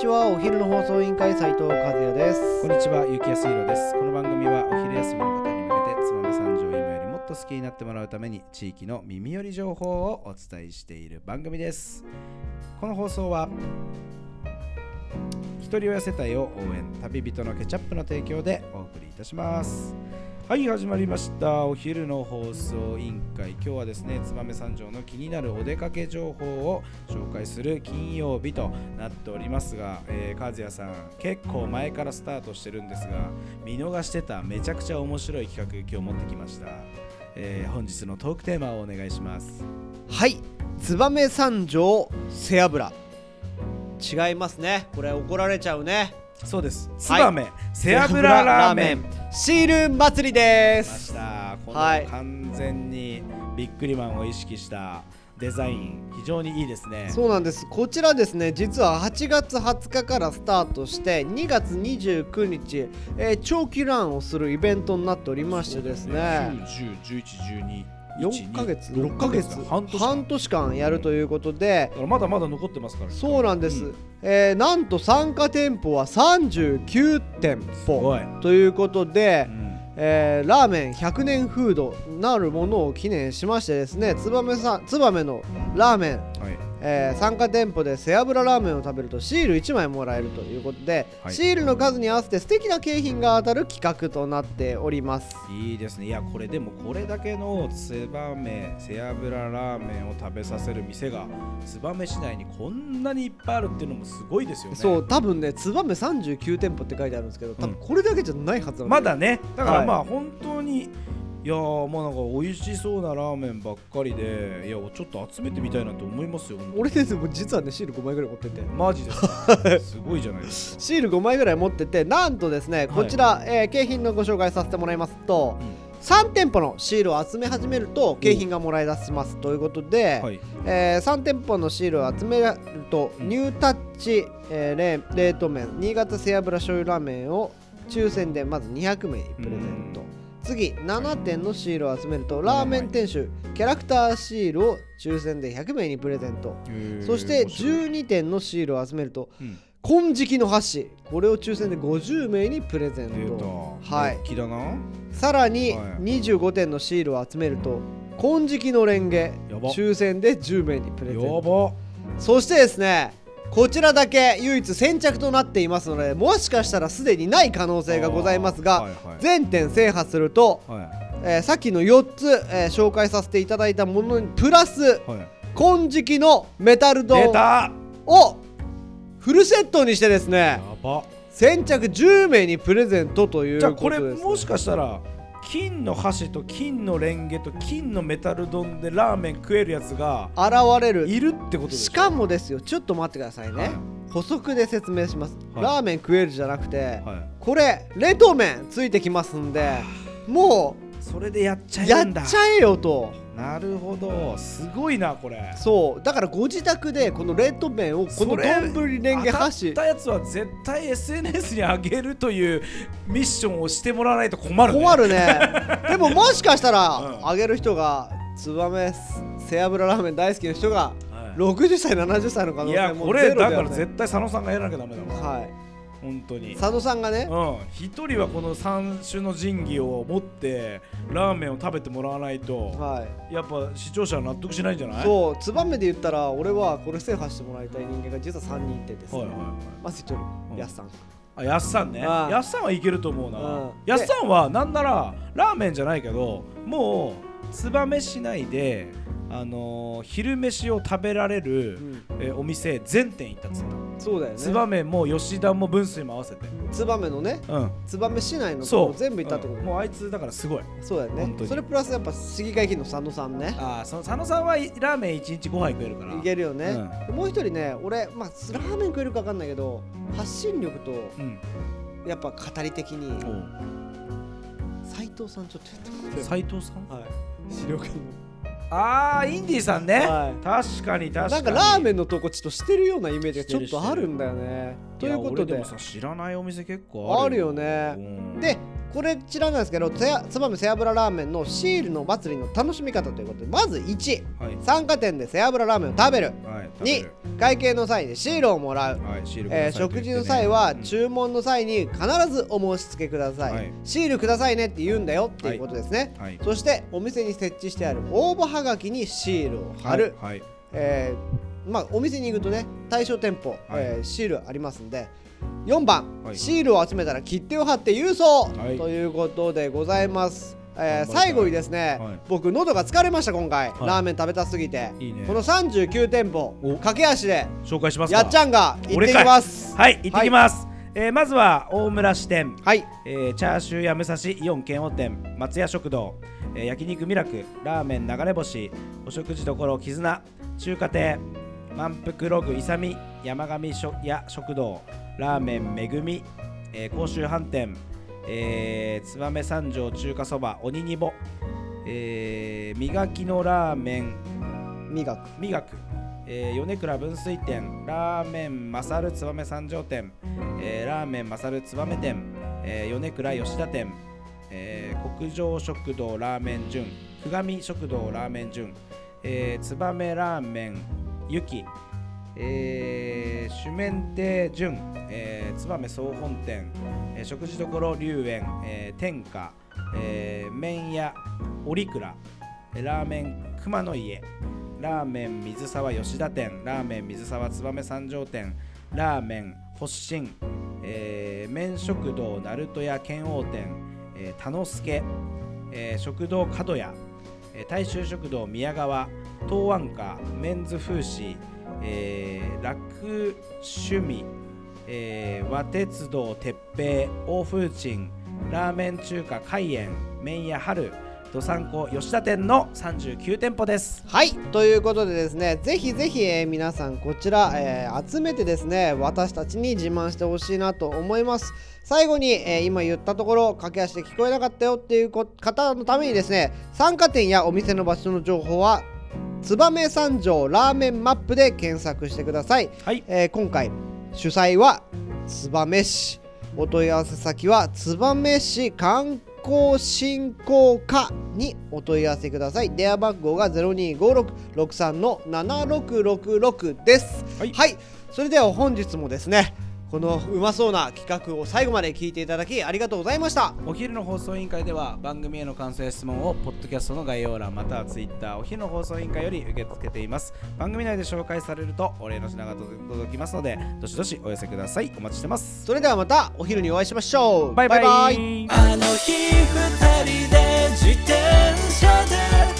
ちはお昼の放送委員会斉藤和也ですこんにちは、ゆきやすいろです。この番組はお昼休みの方に向けて、つばめ三条今よりもっと好きになってもらうために、地域の耳寄り情報をお伝えしている番組です。この放送は、ひとり親世帯を応援、旅人のケチャップの提供でお送りいたします。はい、始まりました。お昼の放送委員会。今日はですね、燕三条の気になるお出かけ情報を紹介する金曜日となっておりますが、えー、和也さん、結構前からスタートしてるんですが、見逃してためちゃくちゃ面白い企画、今日持ってきました。えー本日のトークテーマをお願いします。はい燕三条背脂違いますねこれ怒られちゃうねそうです。はい燕、背脂ラーメン。シール祭りで来ましすた。はい完全にビックリマンを意識したデザイン、非常にいいですね。そうなんですこちらですね実は8月20日からスタートして2月29日、えー長期ランをするイベントになっておりましてですね9、10、11、12、4ヶ月6 6ヶ月。半年半年間やるということで。まだまだ残ってますから。そうなんです、うん。えーなんと参加店舗は39店舗。ということでう、ん。えーラーメン100年フードなるものを記念しましてですね燕さん燕のラーメン、はいえー参加店舗で背脂ラーメンを食べるとシール1枚もらえるということで、はい。シールの数に合わせて素敵な景品が当たる企画となっております。いいですね。いやこれでもこれだけのツバメ背脂ラーメンを食べさせる店が燕市内にこんなにいっぱいあるっていうのもすごいですよね。そう多分ね燕39店舗って書いてあるんですけど多分これだけじゃないはずなんまだね。だからはい。まあ本当にいやーまあなんか美味しそうなラーメンばっかりでいやちょっと集めてみたいなと思いますよ俺ですも実はねシール5枚ぐらい持っててマジですか？すごいじゃないですか。シール5枚ぐらい持っててなんとですねこちら、えー景品のご紹介させてもらいますと、3店舗のシールを集め始めると景品がもらい出しますということで、はい。え3店舗のシールを集めると、うん。ニュータッチ、えー冷冷凍麺新潟背脂醤油ラーメンを抽選でまず200名にプレゼント、次7点のシールを集めるとラーメン店主キャラクターシールを抽選で100名にプレゼント、そして12点のシールを集めるとうん。金色の箸これを抽選で50名にプレゼン出トた。はい。さらにはい。25点のシールを集めると金色のレンゲ抽選で10名にプレゼンやトば。そしてですねこちらだけ唯一先着となっていますのでもしかしたらすでにない可能性がございますが、はいはい。全店制覇すると、はいえーさっきの4つ、えー紹介させていただいたものにプラスはい。金色のメタル出丼た！をフルセットにしてですね先着10名にプレゼントというじゃあこことです、れもしかしたら金の箸と金のレンゲと金のメタル丼でラーメン食えるやつが現れる。いるってことですしかもですよちょっと待ってくださいね、はい。補足で説明します、はい。ラーメン食えるじゃなくて、はい。これ冷凍麺ついてきますんでもそれでやっちうやゃえるんだ。っちゃえよとなるほど。すごいなこれ。そう。だからご自宅でこの冷凍麺をこの丼レンゲ箸当たったやつは絶対 SNS に上げるというミッションをしてもらわないと困るね。困るね。でももしかしたら、うん。あげる人がツバメ背脂ラーメン大好きな人がはい。60歳70歳の可能い性もやこれだから絶対佐野さんがやらなきゃダメだわ。はい本当に。佐野さんがね。うん。一人はこの三種の神器を持ってラーメンを食べてもらわないとはい。やっぱ視聴者は納得しないんじゃない？そうツバメで言ったら俺はこれ制覇してもらいたい人間が実は3人いてですね、はいはいはい。まず一人うんやっさん。あやっさんね。やっさんはいけると思うな。うん。やっさんはなんならラーメンじゃないけどもう燕市内であのー昼飯を食べられる、うん。えーお店全店行ったっつっそうだよたね燕も吉田も分水も合わせて。ツバメのねうん。ツバメ市内の全部行ったってこと。うん。もうあいつだからすごい。そうだよね。それプラスやっぱ市議会議員の佐野さんね。ああ佐野さんはラーメン1日5杯食えるから。いけるよね、うん。でもう一人ね俺まあラーメン食えるか分かんないけど発信力とうん。やっぱ語り的におう。斉藤さんちょっとやってもらって。斉藤さん？はい。資料館のああインディーさんね、はい。確かに確かに。なんかラーメンのとこちょっとしてるようなイメージがちょっとあるんだよね。ということで。知らないお店結構あるあるよね。うん。でこれちらなんですけどつやつばめ背脂ラーメンのシールの祭りの楽しみ方ということでまず1はい。参加店で背脂ラーメンを食べる。はい2食べる。会計の際にシールをもらう。はいえー食事の際はうん。注文の際に必ずお申し付けください、はい。シールくださいねって言うんだよっていうことですね、はい。そしてお店に設置してある応募はがきにシールを貼る、はいはい。えーまあ、お店に行くとね対象店舗、えーシールありますんで4番、はい。シールを集めたら切手を貼って郵送、はい。ということでございます、えー最後にですね、はい。僕喉が疲れました今回、はい。ラーメン食べたすぎて。いいね。この39店舗お。駆け足で紹介しますか。やっちゃんが行ってきます。はい行ってきます、えーまずは大村支店、はい。えーチャーシューや武蔵イオン剣王店。松屋食堂、えー焼肉ミラクラーメン流れ星。お食事処絆。中華亭。満腹ログ勇み山上屋食堂ラーメンめぐみ、えー甲州飯店、えー燕三条中華そば。鬼にぼ、えー磨きのラーメン。磨く。磨く、えー米倉分水店。ラーメン勝る燕三条店、えーラーメン勝る燕店、えー米倉吉田店、えー国上食堂ラーメン順。久上食堂ラーメン順、えー、燕ラーメンゆき、えー、主麺亭順、えー、燕総本店、えー食事処龍園、えー天下、えー麺屋折倉えーラーメン熊の家ラーメン水沢吉田店ラーメン水沢燕三条店ラーメン発進、えー麺食堂鳴門屋剣王店、えー、田之助、えー食堂角屋、えー大衆食堂宮川東安家メンズ風刺、えー楽趣味、えー和鉄道鉄平欧風鎮ラーメン中華海塩麺屋春どさんこ吉田店の39店舗です。はいということでですねぜひぜひ、えー皆さんこちら、えー集めてですね私たちに自慢してほしいなと思います。最後に、えー今言ったところ駆け足で聞こえなかったよっていう方のためにですね参加店やお店の場所の情報は燕三条ラーメンマップで検索してください、はい。えー今回主催は燕市お問い合わせ先は燕市観光振興課にお問い合わせください。電話番号が025663の7666です。はい。それでは本日もですねこのうまそうな企画を最後まで聞いていただきありがとうございました。お昼の放送委員会では番組への感想や質問をポッドキャストの概要欄またはツイッターお昼の放送委員会より受け付けています。番組内で紹介されるとお礼の品が届きますのでどしどしお寄せください。お待ちしてます。それではまたお昼にお会いしましょう。バイバイ。バイバイ。あの日二人で自転車で